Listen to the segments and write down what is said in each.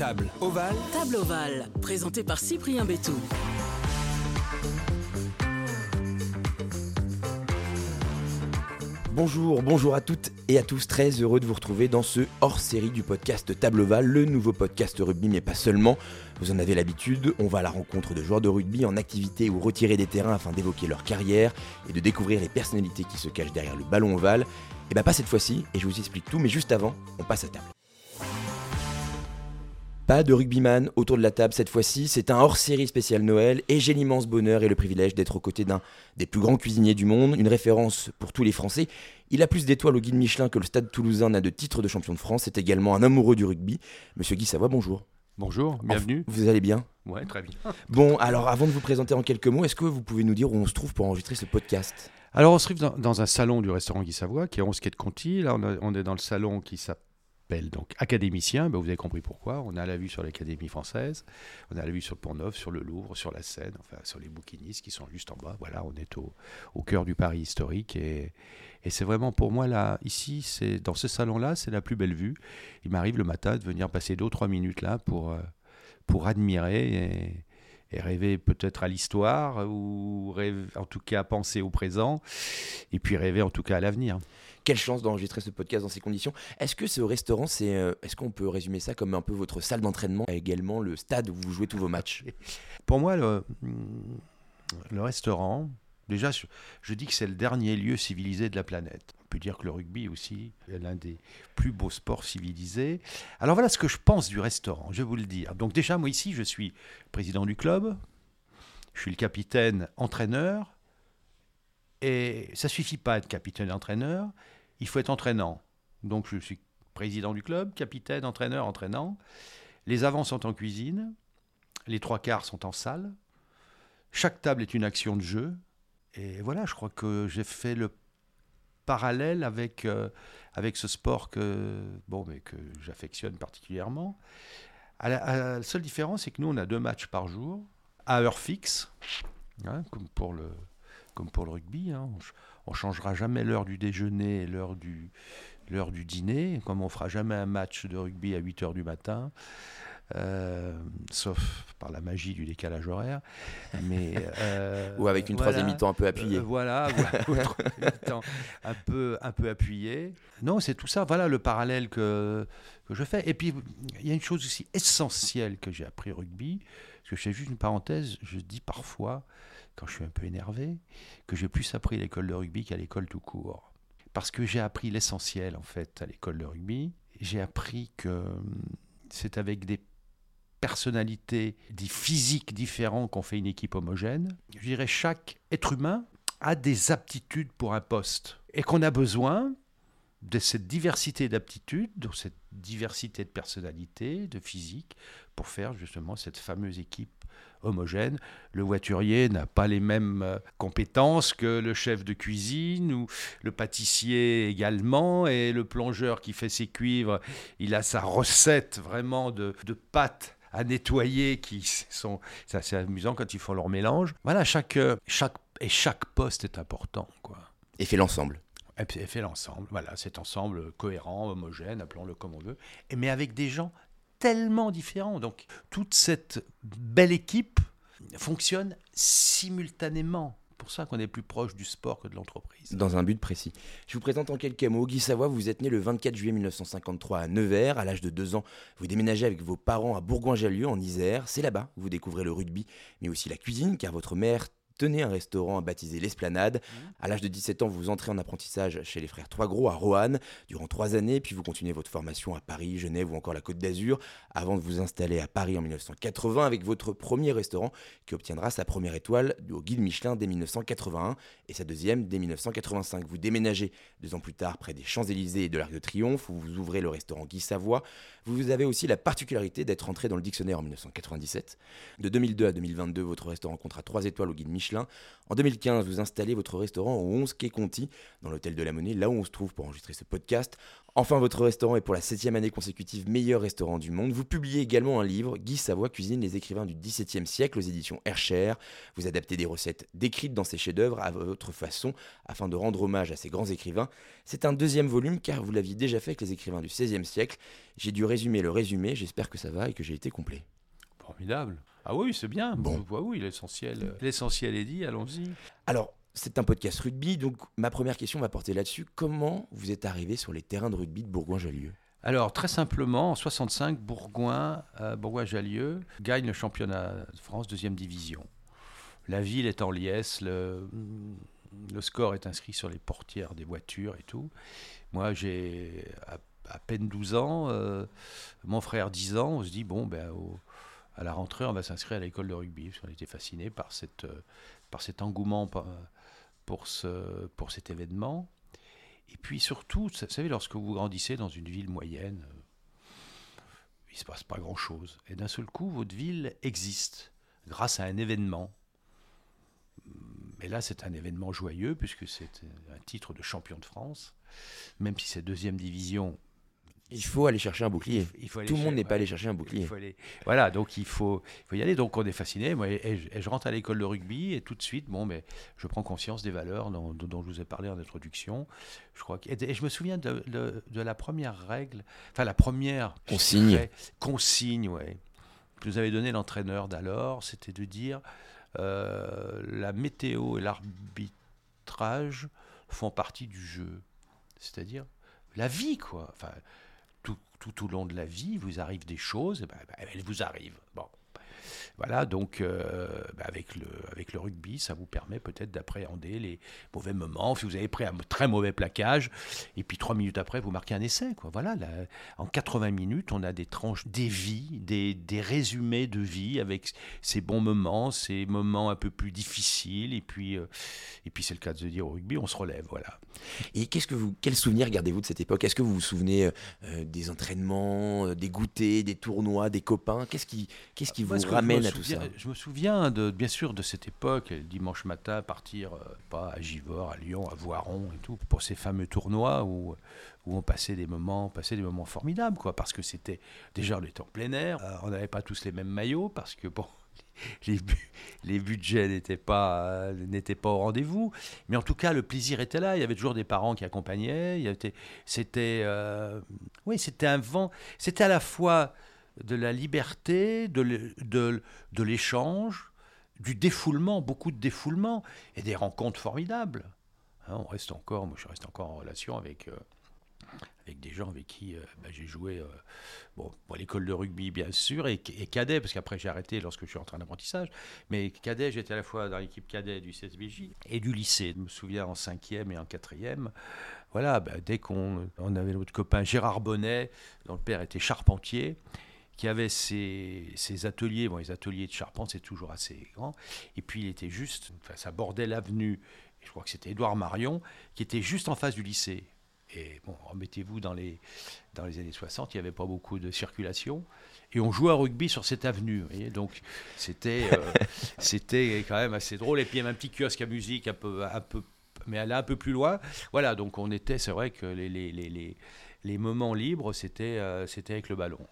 Table ovale. Table ovale, présenté par Cyprien Bétou. Bonjour, bonjour à toutes et à tous, très heureux de vous retrouver dans ce hors-série du podcast Table Ovale, le nouveau podcast rugby, mais pas seulement. Vous en avez l'habitude, on va à la rencontre de joueurs de rugby en activité ou retirés des terrains afin d'évoquer leur carrière et de découvrir les personnalités qui se cachent derrière le ballon ovale. Et bah pas cette fois-ci, et je vous explique tout, mais juste avant, on passe à table. Pas de rugbyman autour de la table cette fois-ci, c'est un hors-série spécial Noël et j'ai l'immense bonheur et le privilège d'être aux côtés d'un des plus grands cuisiniers du monde, une référence pour tous les Français. Il a plus d'étoiles au guide Michelin que le Stade toulousain n'a de titre de champion de France, c'est également un amoureux du rugby. Monsieur Guy Savoie, bonjour. Bonjour, bienvenue. Vous allez bien? Ouais, très bien. Bon, alors avant de vous présenter en quelques mots, est-ce que vous pouvez nous dire où on se trouve pour enregistrer ce podcast? Alors, on se trouve dans, dans un salon du restaurant Guy Savoie, qui est 11 quai de Conti. Là, on, a- on est dans le salon qui s'appelle donc académicien. Ben, vous avez compris pourquoi. On a la vue sur l'Académie française, on a la vue sur le Pont Neuf, sur le Louvre, sur la Seine, enfin sur les bouquinistes qui sont juste en bas. Voilà, on est au, cœur du Paris historique et, c'est vraiment pour moi là, ici, c'est dans ce salon-là, c'est la plus belle vue. Il m'arrive le matin de venir passer deux ou trois minutes là pour, euh, pour admirer et, rêver peut-être à l'histoire ou en tout cas penser au présent et puis rêver en tout cas à l'avenir. Quelle chance d'enregistrer ce podcast dans ces conditions. Est-ce que ce restaurant, c'est, euh, est-ce qu'on peut résumer ça comme un peu votre salle d'entraînement et également le stade où vous jouez tous vos matchs? Pour moi, le, le restaurant, déjà, je, je dis que c'est le dernier lieu civilisé de la planète. On peut dire que le rugby aussi est l'un des plus beaux sports civilisés. Alors voilà ce que je pense du restaurant, je vais vous le dire. Donc déjà, moi ici, je suis président du club, je suis le capitaine entraîneur, et ça suffit pas être capitaine entraîneur, il faut être entraînant. Donc je suis président du club, capitaine, entraîneur, entraînant. Les avants sont en cuisine, les trois quarts sont en salle. Chaque table est une action de jeu. Et voilà, je crois que j'ai fait le parallèle avec, euh, avec ce sport que, bon, mais que j'affectionne particulièrement. La seule différence, c'est que nous, on a deux matchs par jour, à heure fixe, hein, comme, pour le, comme pour le rugby. hein. On ne changera jamais l'heure du déjeuner et l'heure du, l'heure du dîner, comme on fera jamais un match de rugby à 8 heures du matin. Euh, sauf par la magie du décalage horaire. Mais, euh, Ou avec une voilà. troisième mi-temps un peu appuyée Euh, voilà, troisième mi-temps un peu, un peu appuyé. Non, c'est tout ça. Voilà le parallèle que, que je fais. Et puis, il y a une chose aussi essentielle que j'ai appris au rugby. Parce que je fais juste une parenthèse, je dis parfois, quand je suis un peu énervé, que j'ai plus appris à l'école de rugby qu'à l'école tout court. Parce que j'ai appris l'essentiel, en fait, à l'école de rugby. J'ai appris que hum, c'est avec des personnalités, des physiques différents qu'on fait une équipe homogène. Je dirais chaque être humain a des aptitudes pour un poste et qu'on a besoin de cette diversité d'aptitudes, de cette diversité de personnalités, de physique, pour faire justement cette fameuse équipe homogène. Le voiturier n'a pas les mêmes euh, compétences que le chef de cuisine ou le pâtissier également, et le plongeur qui fait ses cuivres, il a sa recette vraiment de, de pâtes à nettoyer qui sont c'est assez amusant quand ils font leur mélange. Voilà, chaque, euh, chaque, et chaque poste est important, quoi. et fait l'ensemble Et fait l'ensemble, voilà, cet ensemble cohérent, homogène, appelons-le comme on veut, mais avec des gens tellement différents. Donc, toute cette belle équipe fonctionne simultanément. Pour ça qu'on est plus proche du sport que de l'entreprise. dans un but précis. Je vous présente en quelques mots. Guy Savoie, vous êtes né le 24 juillet 1953 à Nevers. À l'âge de 2 ans, vous déménagez avec vos parents à Bourgoin-Jallieu en Isère. C'est là-bas que vous découvrez le rugby, mais aussi la cuisine, car votre mère tenait un restaurant baptisé l'Esplanade. À l'âge de 17 ans, vous entrez en apprentissage chez les frères Trois Gros à Roanne durant trois années, puis vous continuez votre formation à Paris, Genève ou encore la Côte d'Azur, avant de vous installer à Paris en 1980 avec votre premier restaurant qui obtiendra sa première étoile au guide Michelin dès 1981 et sa deuxième dès 1985. Vous déménagez deux ans plus tard près des Champs-Élysées et de l'Arc de Triomphe, où vous ouvrez le restaurant Guy Savoie. Vous avez aussi la particularité d'être entré dans le dictionnaire en 1997. De 2002 à 2022, votre restaurant comptera trois étoiles au guide Michelin En 2015, vous installez votre restaurant au 11 Quai Conti, dans l'hôtel de la Monnaie, là où on se trouve pour enregistrer ce podcast. Enfin, votre restaurant est pour la septième année consécutive meilleur restaurant du monde. Vous publiez également un livre, Guy Savoie cuisine les écrivains du XVIIe siècle aux éditions Hercher. Vous adaptez des recettes décrites dans ces chefs-d'œuvre à votre façon afin de rendre hommage à ces grands écrivains. C'est un deuxième volume car vous l'aviez déjà fait avec les écrivains du XVIe siècle. J'ai dû résumer le résumé, j'espère que ça va et que j'ai été complet. Formidable. Ah oui, c'est bien. Bon. oui, l'essentiel, l'essentiel est dit, allons-y. Alors, c'est un podcast rugby, donc ma première question va porter là-dessus. Comment vous êtes arrivé sur les terrains de rugby de Bourgoin-Jallieu? Alors, très simplement, en 65, Bourgoin, euh, Bourgoin-Jallieu gagne le championnat de France deuxième division. La ville est en liesse, le, le, score est inscrit sur les portières des voitures et tout. Moi, j'ai à, peine 12 ans, euh, mon frère 10 ans, on se dit, bon, ben, à la rentrée, on va s'inscrire à l'école de rugby, parce qu'on était fasciné par, cette, euh, par cet engouement pour, ce, pour cet événement. Et puis surtout, vous savez, lorsque vous grandissez dans une ville moyenne, euh, il ne se passe pas grand-chose. Et d'un seul coup, votre ville existe grâce à un événement. Mais là, c'est un événement joyeux puisque c'est un titre de champion de France. Même si c'est deuxième division, il faut aller chercher un bouclier. Tout le monde n'est pas allé chercher un bouclier. Voilà, donc il faut, faut, y aller. Donc on est fasciné. Moi, et, je, rentre à l'école de rugby et tout de suite, bon, mais je prends conscience des valeurs dont, dont, je vous ai parlé en introduction. Je crois que, et, je me souviens de, de, la première règle, enfin la première consigne. consigne, ouais. Que nous avait donné l'entraîneur d'alors, c'était de dire euh, la météo et l'arbitrage font partie du jeu. C'est-à-dire la vie, quoi. Enfin, tout au long de la vie, vous arrive des choses, et ben, ben, elles vous arrivent. Voilà, donc euh, ben, avec, le, avec le rugby, ça vous permet peut-être d'appréhender les mauvais moments. Si vous avez pris un très mauvais plaquage, et puis trois minutes après, vous marquez un essai. Quoi. Voilà, en 80 minutes, on a des tranches, des vies, des, des résumés de vie avec ces bons moments, ces moments un peu plus difficiles. Et puis, euh, et puis c'est le cas de se dire au rugby, on se relève. Voilà. Et qu'est-ce que vous, quel souvenir gardez-vous de cette époque? Est-ce que vous vous souvenez euh, des entraînements, des goûters, des tournois, des copains? Qu'est-ce qui, qu'est-ce qui vous ramène je me souviens, de, bien sûr de cette époque, le dimanche matin, partir euh, pas à Givors, à Lyon, à Voiron et tout, pour ces fameux tournois où, où on passait des moments, passait des moments formidables, quoi, parce que c'était déjà était en plein air, euh, on n'avait pas tous les mêmes maillots, parce que bon, les, les budgets n'étaient pas, euh, n'étaient pas au rendez-vous. Mais en tout cas, le plaisir était là. Il y avait toujours des parents qui accompagnaient. C'était, oui, c'était un vent. C'était à la fois de la liberté, de l'échange, du défoulement, beaucoup de défoulement, et des rencontres formidables. Hein, on reste encore, moi je reste encore en relation avec, euh, avec des gens avec qui euh, bah, j'ai joué euh, bon, pour l'école de rugby bien sûr, et, cadet, parce qu'après j'ai arrêté lorsque je suis entré en apprentissage, mais cadet, j'étais à la fois dans l'équipe cadet du CSBJ et du lycée. Je me souviens en cinquième et en quatrième, voilà, bah, dès qu'on on avait notre copain Gérard Bonnet, dont le père était charpentier, qui avait ses, ateliers. Bon, les ateliers de charpente, c'est toujours assez grand. Et puis, il était juste, enfin, ça bordait l'avenue, je crois que c'était Édouard Marion, qui était juste en face du lycée. Et bon, remettez-vous dans les, dans les années 60, il n'y avait pas beaucoup de circulation. Et on jouait à rugby sur cette avenue. Donc, c'était, euh, c'était quand même assez drôle. Et puis, il y avait un petit kiosque à musique un peu, un peu mais elle est un peu plus loin. Voilà, donc on était, c'est vrai que les, les, les, les moments libres, c'était, euh, c'était avec le ballon.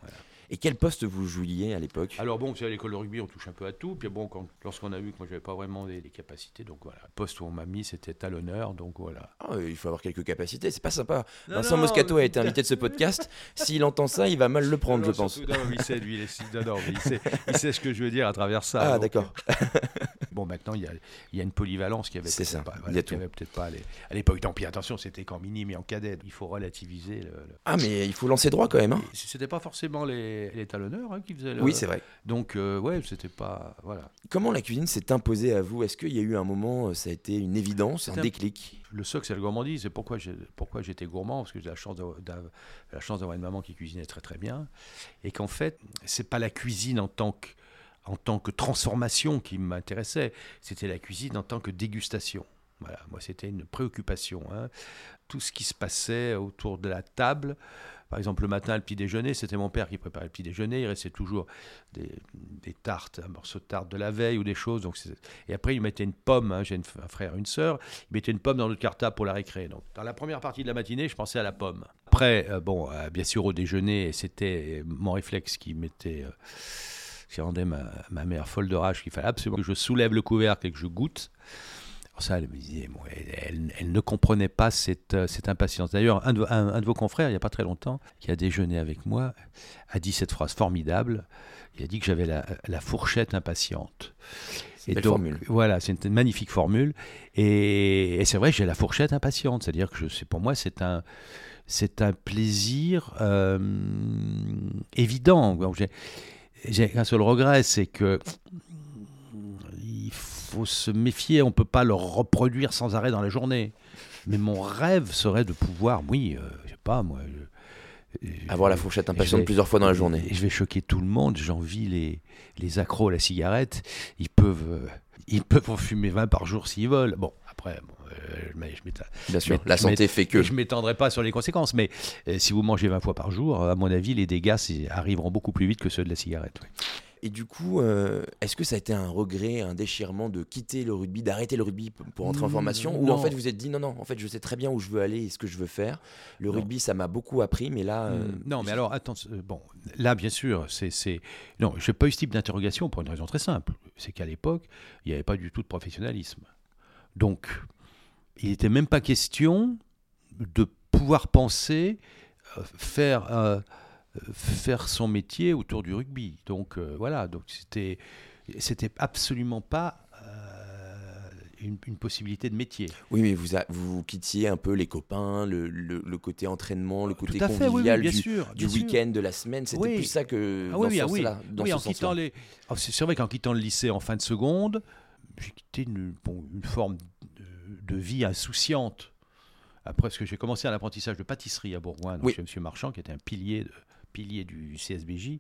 Et quel poste vous jouiez à l'époque? Alors bon, à l'école de rugby, on touche un peu à tout. Puis bon, lorsqu'on a vu que moi, j'avais pas vraiment des, capacités, donc voilà. Le poste où on m'a mis, c'était talonneur, donc voilà. Ah, il faut avoir quelques capacités, c'est pas sympa. Vincent Moscato a été invité de ce podcast. S'il entend ça, il va mal le prendre, je pense. non, il sait, lui, il, sait, ce que je veux dire à travers ça. Ah, d'accord. bon, maintenant, il y a, il y a une polyvalence qui avait peut-être pas, a peut-être pas à l'époque. Tant pis, attention, c'était qu'en mini, mais en cadet. Il faut relativiser. Le, Ah, mais il faut lancer droit quand même. Hein. C'était pas forcément les les, talonneurs hein, qui faisaient le... Oui, c'est vrai. Donc, euh, ouais, c'était pas. Voilà. Comment la cuisine s'est imposée à vous? Est-ce qu'il y a eu un moment, euh, ça a été une évidence, un, déclic? Le socle, c'est la gourmandise. C'est pourquoi, pourquoi j'étais gourmand, parce que j'ai la chance d'avoir une maman qui cuisinait très très bien. Et qu'en fait, c'est pas la cuisine en tant que, en tant que transformation qui m'intéressait, c'était la cuisine en tant que dégustation. Voilà, moi c'était une préoccupation. Hein. Tout ce qui se passait autour de la table, par exemple, le matin, le petit déjeuner, c'était mon père qui préparait le petit déjeuner. Il restait toujours des, tartes, un morceau de tarte de la veille ou des choses. Donc et après, il mettait une pomme. hein, J'ai un frère, une sœur. Il mettait une pomme dans notre cartable pour la récré. Donc, dans la première partie de la matinée, je pensais à la pomme. Après, euh, bon, euh, bien sûr, au déjeuner, c'était mon réflexe qui mettait. euh, qui rendait ma, ma mère folle de rage, qu'il fallait absolument que je soulève le couvercle et que je goûte. Alors ça, elle me disait, bon, elle, elle- elle ne comprenait pas cette, euh, cette impatience. D'ailleurs, un, de- un- un de vos confrères, il n'y a pas très longtemps, qui a déjeuné avec moi, a dit cette phrase formidable. Il a dit que j'avais la, la fourchette impatiente. une belle formule. Voilà, c'est une magnifique formule. Et, et c'est vrai, j'ai la fourchette impatiente. C'est-à-dire que je, pour moi, c'est un, c'est un plaisir euh, évident. Donc, j'ai, j'ai un seul regret, c'est que il faut se méfier. On peut pas le reproduire sans arrêt dans la journée. Mais mon rêve serait de pouvoir, oui, euh, je sais pas moi. je- je- Avoir la fourchette impatiente vais- plusieurs fois dans la journée. et je vais choquer tout le monde. J'envie les, les accros à la cigarette. Ils peuvent, euh, ils peuvent en fumer 20 par jour s'ils veulent. Bon, après, bon, euh, je Bien sûr, la santé fait que. je m'étendrai pas sur les conséquences. Mais euh, si vous mangez 20 fois par jour, à mon avis, les dégâts arriveront beaucoup plus vite que ceux de la cigarette. oui. Et du coup, euh, est-ce que ça a été un regret, un déchirement de quitter le rugby, d'arrêter le rugby pour entrer en formation? Ou en fait vous êtes dit non, non, en fait je sais très bien où je veux aller et ce que je veux faire. Le Non. rugby, ça m'a beaucoup appris, mais là. euh, non, mais alors, attends, bon, là, bien sûr, c'est- Non, je n'ai pas eu ce type d'interrogation pour une raison très simple. C'est qu'à l'époque, il n'y avait pas du tout de professionnalisme. Donc, il n'était même pas question de pouvoir penser euh, faire, euh, faire son métier autour du rugby. Donc, euh, voilà, donc c'était, c'était absolument pas. Une, une possibilité de métier. Oui, mais vous, a- vous quittiez un peu les copains, le, le- le côté entraînement, le côté fait, oui, oui, convivial du, week-end, de la semaine. C'était Oui. plus ça que Ah dans oui, ce oui, ah oui. sens-là. oui, ce en quittant les. Ah, c'est c'est vrai qu'en quittant le lycée en fin de seconde, j'ai quitté une, bon, une forme de, de vie insouciante. Après, parce que j'ai commencé un apprentissage de pâtisserie à Bourgoin, Oui. chez M. Marchand, qui était un pilier, de- pilier du CSBJ,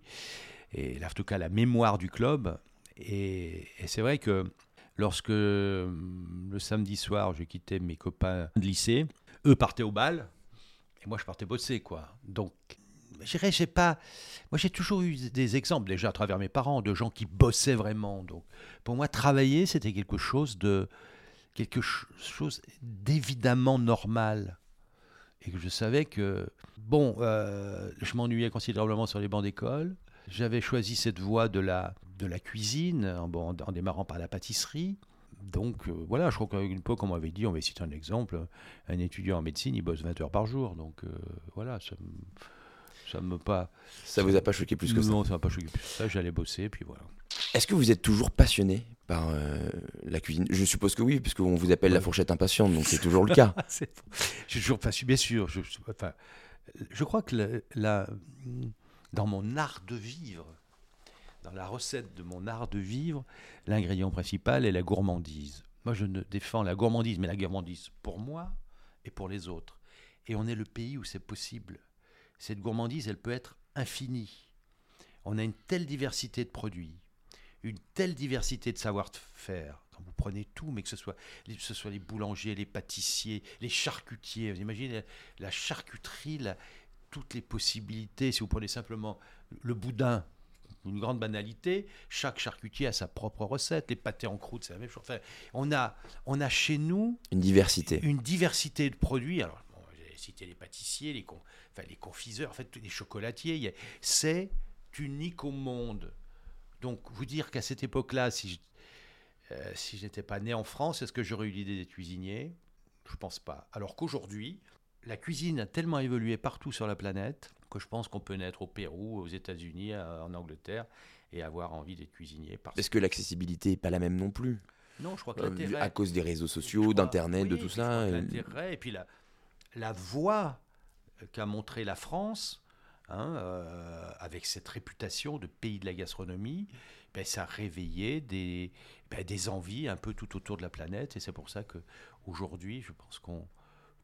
et là, en tout cas la mémoire du club. Et, et c'est vrai que lorsque euh, le samedi soir, je quittais mes copains de lycée, eux partaient au bal, et moi je partais bosser, quoi. Donc, dirais, j'ai pas. Moi, j'ai toujours eu des exemples, déjà à travers mes parents, de gens qui bossaient vraiment. Donc, pour moi, travailler, c'était quelque chose de. quelque ch- chose d'évidemment normal. Et que je savais que. Bon, euh, je m'ennuyais considérablement sur les bancs d'école. J'avais choisi cette voie de la, de la cuisine, en, en démarrant par la pâtisserie. Donc, euh, voilà, je crois qu'à une époque, on m'avait dit, on va citer un exemple, un étudiant en médecine, il bosse 20 heures par jour. Donc, euh, voilà. Ça me pas. Ça vous a pas choqué plus que ça Non, ça m'a pas choqué plus que ça. J'allais bosser, puis voilà. Est-ce que vous êtes toujours passionné par euh, la cuisine? Je suppose que oui, puisqu'on vous appelle la fourchette impatiente, donc c'est toujours le cas. Suis toujours pas bien sûr. Je, je- enfin, je crois que la- la- dans mon art de vivre, dans la recette de mon art de vivre, l'ingrédient principal est la gourmandise. Moi, je ne défends la gourmandise, mais la gourmandise pour moi et pour les autres. Et on est le pays où c'est possible. Cette gourmandise, elle peut être infinie. On a une telle diversité de produits, une telle diversité de savoir-faire. Quand vous prenez tout, mais que ce soit, que ce soit les boulangers, les pâtissiers, les charcutiers, vous imaginez la, la charcuterie, la- toutes les possibilités. Si vous prenez simplement le boudin, une grande banalité, chaque charcutier a sa propre recette. Les pâtés en croûte, c'est la même chose. Enfin, on, a, on a chez nous Une diversité. une diversité de produits. Alors, cité les pâtissiers, les, con- enfin, les confiseurs, en fait, les chocolatiers. C'est unique au monde. Donc, vous dire qu'à cette époque-là, si je, euh, si je n'étais pas né en France, est-ce que j'aurais eu l'idée d'être cuisinier? Je pense pas. Alors qu'aujourd'hui, la cuisine a tellement évolué partout sur la planète que je pense qu'on peut naître au Pérou, aux États-Unis, en Angleterre et avoir envie d'être cuisinier. Parce... Est-ce que l'accessibilité n'est pas la même non plus? Non, je crois que Euh, l'intérêt... À cause des réseaux sociaux, d'Internet, oui, de tout ça euh, L'intérêt, et puis la, la voie qu'a montré la France, hein, euh, avec cette réputation de pays de la gastronomie, ben, ça a réveillé des, ben, des envies un peu tout autour de la planète. Et c'est pour ça que aujourd'hui, je pense qu'on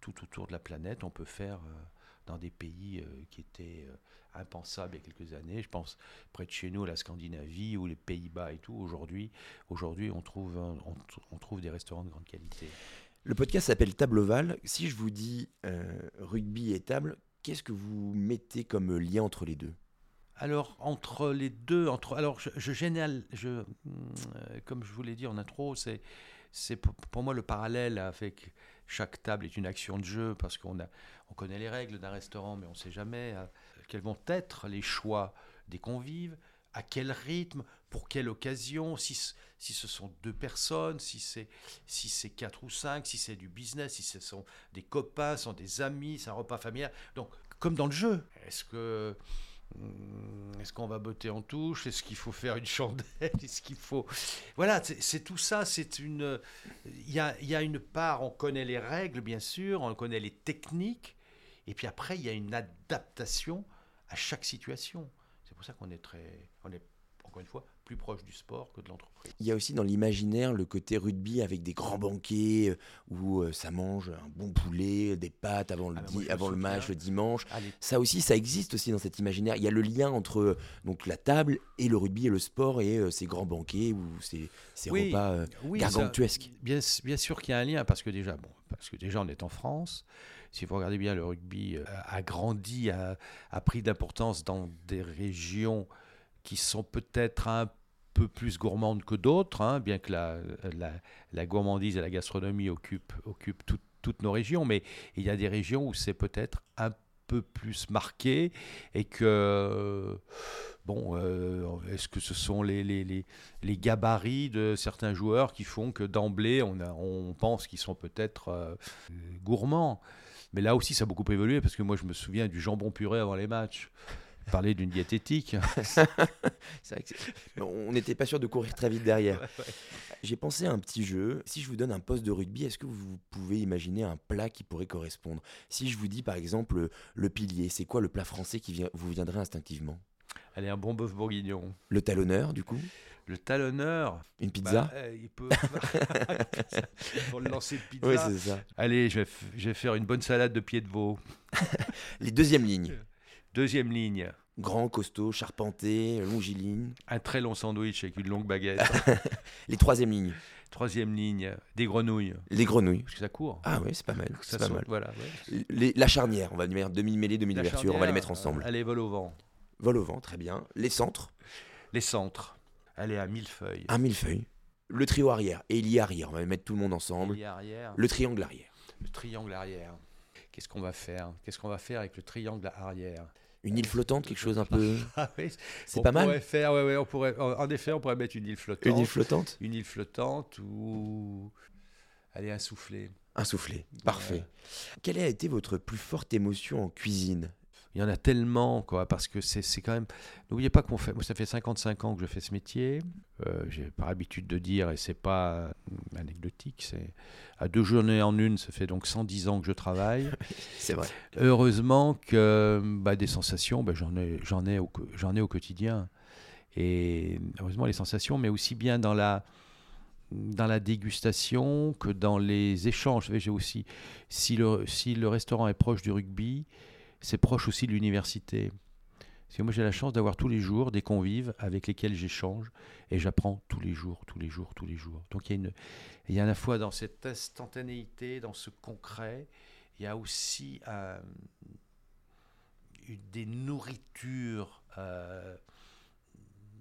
tout autour de la planète, on peut faire euh, dans des pays euh, qui étaient impensables il y a quelques années. Je pense près de chez nous, la Scandinavie ou les Pays-Bas et tout. Aujourd'hui, aujourd'hui, on trouve des restaurants de grande qualité. Le podcast s'appelle Table Ovale. Si je vous dis euh, rugby et table, Qu'est-ce que vous mettez comme lien entre les deux? Alors, entre les deux, entre, alors je, je, je euh, comme je vous l'ai dit en intro, c'est, c'est pour, moi le parallèle avec chaque table est une action de jeu parce qu'on connaît les règles d'un restaurant, mais on ne sait jamais euh, quels vont être les choix des convives, à quel rythme, pour quelle occasion, si, si ce sont deux personnes, si c'est si c'est quatre ou cinq, si c'est du business, si ce sont des copains, sont des amis, c'est un repas familial. Donc, comme dans le jeu, est-ce que hmm, est-ce qu'on va botter en touche? Est-ce qu'il faut faire une chandelle? Est-ce qu'il faut? Voilà c'est tout ça. C'est une il y a, y a une part on connaît les règles bien sûr, on connaît les techniques, et puis après il y a une adaptation à chaque situation. C'est pour ça qu'on est très on est encore une fois plus proche du sport que de l'entreprise. Il y a aussi dans l'imaginaire le côté rugby avec des grands banquets euh, où euh, ça mange un bon poulet, des pâtes avant le, Ah moi, me avant le match le dimanche. Allez, Ça aussi, ça existe aussi dans cet imaginaire. Il y a le lien entre euh, donc la table et le rugby et le sport et euh, ces grands banquets ou ces, ces Oui, repas euh, oui, gargantuesques. ça- bien, bien sûr qu'il y a un lien parce que déjà, bon, parce que déjà on est en France. Si vous regardez bien, le rugby euh, a grandi, a, pris d'importance dans des régions qui sont peut-être un peu plus gourmandes que d'autres, hein, bien que la, gourmandise et la gastronomie occupent, occupent tout- toutes nos régions, mais il y a des régions où c'est peut-être un peu plus marqué et que bon euh, est-ce que ce sont les, gabarits de certains joueurs qui font que d'emblée on pense qu'ils sont peut-être euh, gourmands? Mais là aussi ça a beaucoup évolué parce que moi je me souviens du jambon puré avant les matchs. Parler d'une diététique. Vrai que on n'était pas sûr de courir très vite derrière. J'ai pensé à un petit jeu. Si je vous donne un poste de rugby, est-ce que vous pouvez imaginer un plat qui pourrait correspondre? Si je vous dis par exemple le pilier, c'est quoi le plat français qui vient- vous viendrait instinctivement? Est un bon bœuf bourguignon Le talonneur, du coup le talonneur Une pizza bah, euh, il peut pour le lancer de pizza Oui, c'est ça. allez je vais, je vais faire une bonne salade de pied de veau Les deuxièmes lignes. deuxième ligne Grand, costaud, charpenté, longiligne. un très long sandwich avec une longue baguette Les troisièmes lignes. Troisième ligne, des grenouilles. Les grenouilles. Parce que ça court. Ah ouais, c'est pas mal. Ça pas saute, mal. Voilà. ouais. Les- la charnière, on va dire demi-mêlée, demi-ouverture, on va les mettre ensemble. euh, Allez, vol au vent. Vol au vent, très bien. Les centres, Les centres. Allez, à mille feuilles. un millefeuille. Le trio arrière et il y arrière, on va mettre tout le monde ensemble. arrière. Le triangle arrière. Le triangle arrière. Qu'est-ce qu'on va faire? Qu'est-ce qu'on va faire avec le triangle arrière? Une île flottante, quelque chose un peu. Ah oui, C'est pas mal. faire, ouais, ouais, on pourrait, en en effet, on pourrait mettre une île flottante. Une île flottante Une île flottante ou. Allez, un soufflé. Un soufflé. Parfait. Quelle a été votre plus forte émotion en cuisine? Il y en a tellement, quoi, parce que c'est quand même. N'oubliez pas qu'on fait. Moi, ça fait 55 ans que je fais ce métier. Euh, J'ai par habitude de dire, et c'est pas euh, anecdotique, c'est à deux journées en une, ça fait donc 110 ans que je travaille. C'est vrai. Heureusement que bah, des sensations, bah, j'en ai, j'en ai, au co- j'en ai au quotidien. Et heureusement les sensations, mais aussi bien dans la dans la dégustation que dans les échanges. J'ai aussi, si le, si le restaurant est proche du rugby, c'est proche aussi de l'université. Parce que moi, j'ai la chance d'avoir tous les jours des convives avec lesquels j'échange et j'apprends tous les jours, tous les jours, tous les jours. Donc, il y a, une, il y a à la fois dans cette instantanéité, dans ce concret, il y a aussi euh, des nourritures. euh,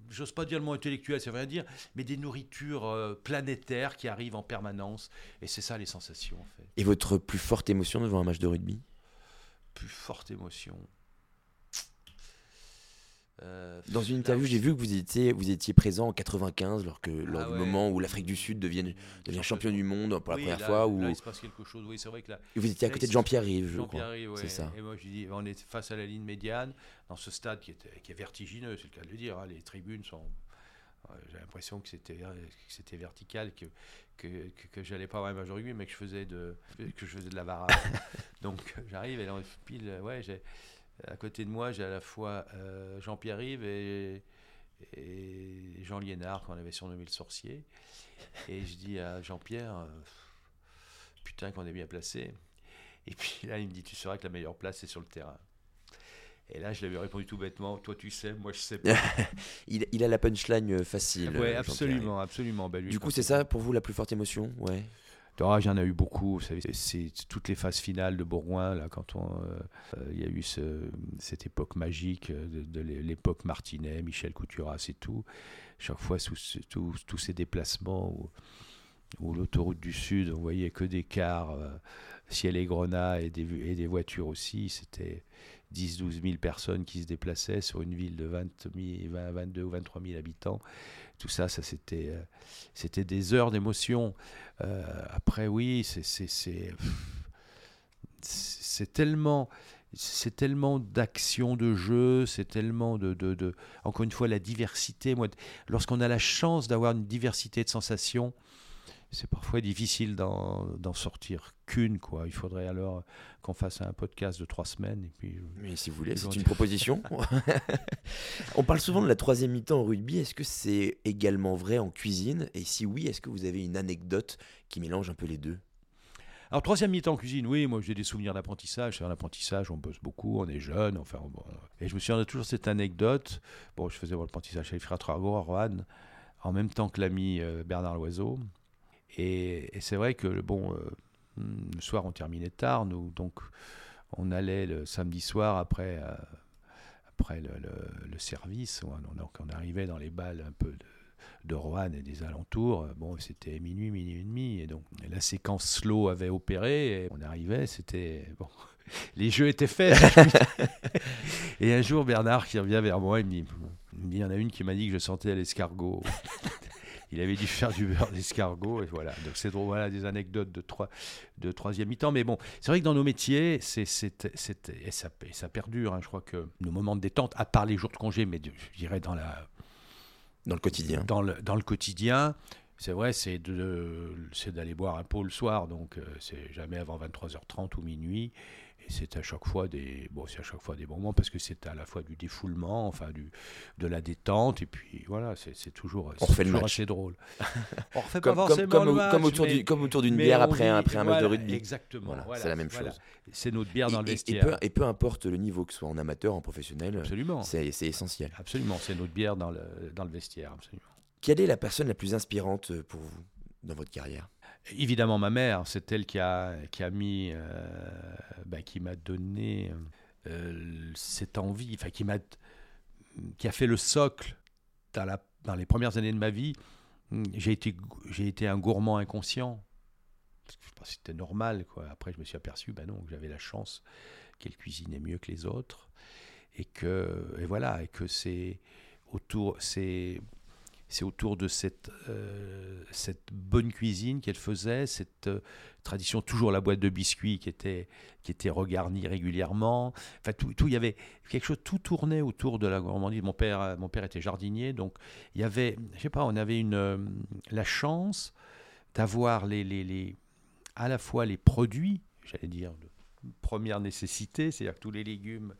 J'ose pas dire le mot intellectuel, ça veut rien dire, mais des nourritures euh, planétaires qui arrivent en permanence. Et c'est ça les sensations, en fait. Et votre plus forte émotion devant un match de rugby? Plus forte émotion. Euh, Dans une interview, j'ai vu que vous étiez, vous étiez présent en 95, lors, que, lors Ah du moment où l'Afrique du Sud devient, devient champion du monde pour la Oui, première là- fois. Là, Où il se passe quelque chose. Oui, c'est vrai que là, vous étiez à côté de Jean-Pierre Rive, je Jean-Pierre crois. Rive, ouais. C'est ça. Et moi, je dis, on est face à la ligne médiane, dans ce stade qui, était, qui est vertigineux, c'est le cas de le dire. hein. Les tribunes sont. Euh, J'ai l'impression que c'était que c'était vertical, que que, que, que j'allais pas avoir un rugby, mais que je faisais de que je faisais de la varade. Donc euh, j'arrive et là, pile, euh, ouais, j'ai à côté de moi, j'ai à la fois euh, Jean-Pierre Rive et, et Jean Liénard, qu'on avait surnommé le sorcier. Et je dis à Jean-Pierre, euh, putain qu'on est bien placé. Et puis là, il me dit, tu sauras que la meilleure place, c'est sur le terrain. Et là, je lui avais répondu tout bêtement, toi tu sais, moi je sais pas. Il, il a la punchline euh, facile. ouais, euh, absolument, absolument. Bah, lui. Du coup, c'est ça pour vous la plus forte émotion Ouais. D'orage, il y en a eu beaucoup. C'est toutes les phases finales de Bourgoin, là, quand on, euh, il y a eu cette époque magique de, l'époque Martinet, Michel Couturas et tout. Chaque fois, sous, tous ces déplacements où, l'autoroute du Sud, on voyait que des cars, euh, ciel et grenat et des, et des voitures aussi. C'était 10-12 000 personnes qui se déplaçaient sur une ville de 20 20, 22 ou 23 000 habitants. Tout ça, ça c'était, euh, c'était des heures d'émotion. Euh, après, oui, c'est, c'est, c'est, tellement c'est tellement d'action de jeu, c'est tellement de, de, de, Encore une fois, la diversité. Moi, lorsqu'on a la chance d'avoir une diversité de sensations, c'est parfois difficile d'en sortir qu'une. quoi. Il faudrait alors qu'on fasse un podcast de trois semaines. Et puis, Mais si vous voulez, c'est une proposition. On parle souvent de la troisième mi-temps au rugby. Est-ce que c'est également vrai en cuisine? Et si oui, est-ce que vous avez une anecdote qui mélange un peu les deux? Alors, troisième mi-temps en cuisine, oui, moi j'ai des souvenirs d'apprentissage. C'est un apprentissage, on bosse beaucoup, on est jeune. Enfin, et je me souviens de toujours cette anecdote. Bon, je faisais mon apprentissage chez les frères Trago à Roanne, en même temps que l'ami euh, Bernard Loiseau. Et, c'est vrai que bon, euh, le soir on terminait tard, donc on allait le samedi soir après, euh, après le, service, on, donc on arrivait dans les balles un peu de, de Roanne et des alentours. Bon, c'était minuit, minuit et demi, et donc la séquence slow avait opéré, on arrivait, c'était bon. Les jeux étaient faits. et un jour, Bernard qui revient vers moi, il me dit, il y en a une qui m'a dit que je sentais l'escargot il avait dû faire du beurre d'escargot et voilà. Donc c'est drôle, voilà des anecdotes de trois, de troisième mi-temps. Mais bon, c'est vrai que dans nos métiers, c'est, c'est, et, ça, ça perdure. Hein. Je crois que nos moments de détente, à part les jours de congé, mais je dirais dans la dans le quotidien. Dans le, dans le quotidien, c'est vrai, c'est, de, c'est d'aller boire un pot le soir, donc euh, c'est jamais avant 23h30 ou minuit. Et c'est à chaque fois des bon, c'est à chaque fois des bons moments parce que c'est à la fois du défoulement, enfin du de la détente et puis voilà, c'est toujours, on refait toujours assez drôle. on refait comme, pas forcément comme, le comme, autour du, comme autour d'une bière après un, après un match de rugby. Exactement. Voilà, c'est la même chose. C'est notre bière dans le vestiaire. Et peu, importe le niveau, que ce soit en amateur, en professionnel, absolument. C'est essentiel. Absolument, c'est notre bière dans le dans le vestiaire, absolument. Quelle est la personne la plus inspirante pour vous dans votre carrière? Évidemment, ma mère, c'est elle qui a, qui a mis, euh, bah, qui m'a donné euh, cette envie, enfin, qui m'a, qui a fait le socle dans, les premières années de ma vie. J'ai été, j'ai été un gourmand inconscient. Parce que que c'était normal, quoi. Après, je me suis aperçu, ben non, que j'avais la chance qu'elle cuisinait mieux que les autres. Et que, et voilà, et que c'est autour, c'est c'est autour de cette, euh, cette bonne cuisine qu'elle faisait, cette euh, tradition, toujours la boîte de biscuits qui était, qui était regarnie régulièrement. Enfin, tout, tout, il y avait quelque chose, tout tournait autour de la gourmandise. Mon père, mon père était jardinier, donc il y avait, je sais pas, on avait une, euh, la chance d'avoir les, les, les, à la fois les produits, j'allais dire, de première nécessité, c'est-à-dire tous les légumes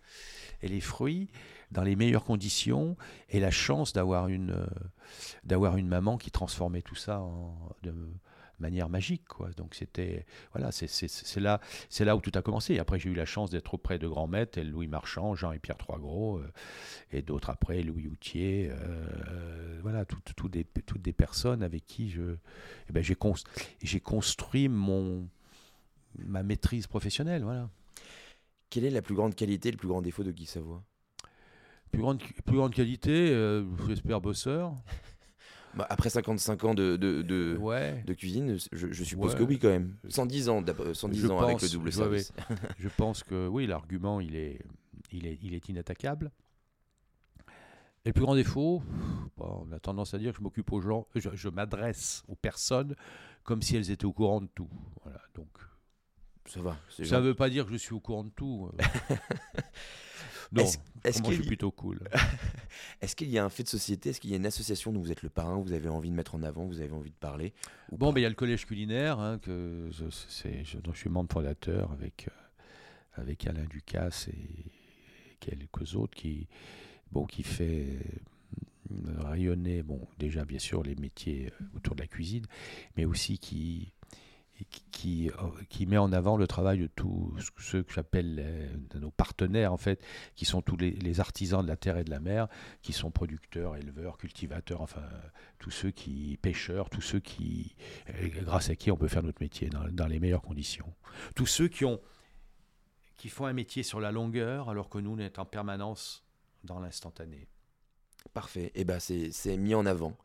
et les fruits, dans les meilleures conditions, et la chance d'avoir une, euh, une maman qui transformait tout ça en, de manière magique. Quoi. Donc c'était voilà, c'est, là, c'est là où tout a commencé. Après, j'ai eu la chance d'être auprès de grands maîtres, Louis Marchand, Jean et Pierre Troisgros, euh, et d'autres après, Louis Houtier, euh, voilà, tout, des, toutes des personnes avec qui je, eh ben, j'ai, j'ai construit mon ma maîtrise professionnelle. Voilà. Quelle est la plus grande qualité, le plus grand défaut de Guy Savoie? Plus grande, plus grande qualité, euh, j'espère bosseur. Bah, après 55 ans de, de, de, de cuisine, je, suppose que oui quand même. 110 ans, 110 ans avec le double service. je pense que oui, l'argument il est, il, est, il est inattaquable. Et le plus grand défaut, on a tendance à dire que je m'occupe aux gens, je, je m'adresse aux personnes comme si elles étaient au courant de tout. Voilà, donc ça va. Ça ne veut pas dire que je suis au courant de tout. Euh. non, est-ce, moi, je suis plutôt cool. est-ce qu'il y a un fait de société? Est-ce qu'il y a une association dont vous êtes le parrain, vous avez envie de mettre en avant, vous avez envie de parler Bon, ben, il y a le collège culinaire, hein, que c'est, je, dont je suis membre fondateur avec, euh, avec Alain Ducasse et quelques autres qui, bon, qui fait euh, rayonner, bon, déjà bien sûr les métiers autour de la cuisine, mais aussi qui qui, euh, qui, met en avant le travail de tous ceux que j'appelle nos partenaires, en fait, qui sont tous les, artisans de la terre et de la mer, qui sont producteurs, éleveurs, cultivateurs, enfin, tous ceux qui, pêcheurs, tous ceux qui, grâce à qui on peut faire notre métier dans, dans les meilleures conditions. Tous ceux qui ont qui font un métier sur la longueur, alors que nous, on est en permanence dans l'instantané. Parfait. Et eh ben c'est mis en avant.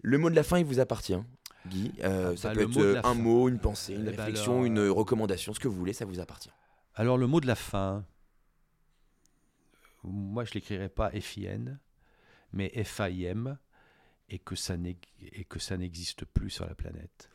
Le mot de la fin, il vous appartient. Guy, euh, ah, ça bah, peut être euh, un mot, une pensée, une eh ben réflexion, une recommandation, ce que vous voulez, ça vous appartient. Alors le mot de la fin, moi je l'écrirai pas FIN, mais FIM, et que ça n'existe plus sur la planète.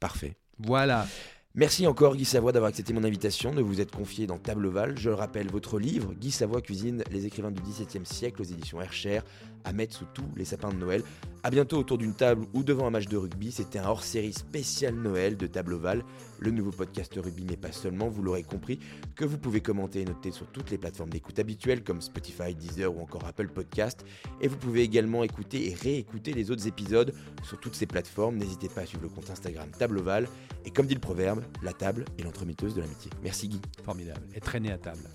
Parfait. Voilà. Merci encore Guy Savoie d'avoir accepté mon invitation, de vous être confié dans Table Val. Je le rappelle, votre livre, Guy Savoie cuisine les écrivains du XVIIe siècle aux éditions Hercher, à mettre sous tous les sapins de Noël. A bientôt autour d'une table ou devant un match de rugby. C'était un hors-série spécial Noël de Table Val, le nouveau podcast rugby, mais pas seulement, vous l'aurez compris, que vous pouvez commenter et noter sur toutes les plateformes d'écoute habituelles comme Spotify, Deezer ou encore Apple Podcast. Et vous pouvez également écouter et réécouter les autres épisodes sur toutes ces plateformes. N'hésitez pas à suivre le compte Instagram Table Val. Et comme dit le proverbe, la table est l'entremetteuse de l'amitié. Merci Guy. Formidable. Et traîner à table.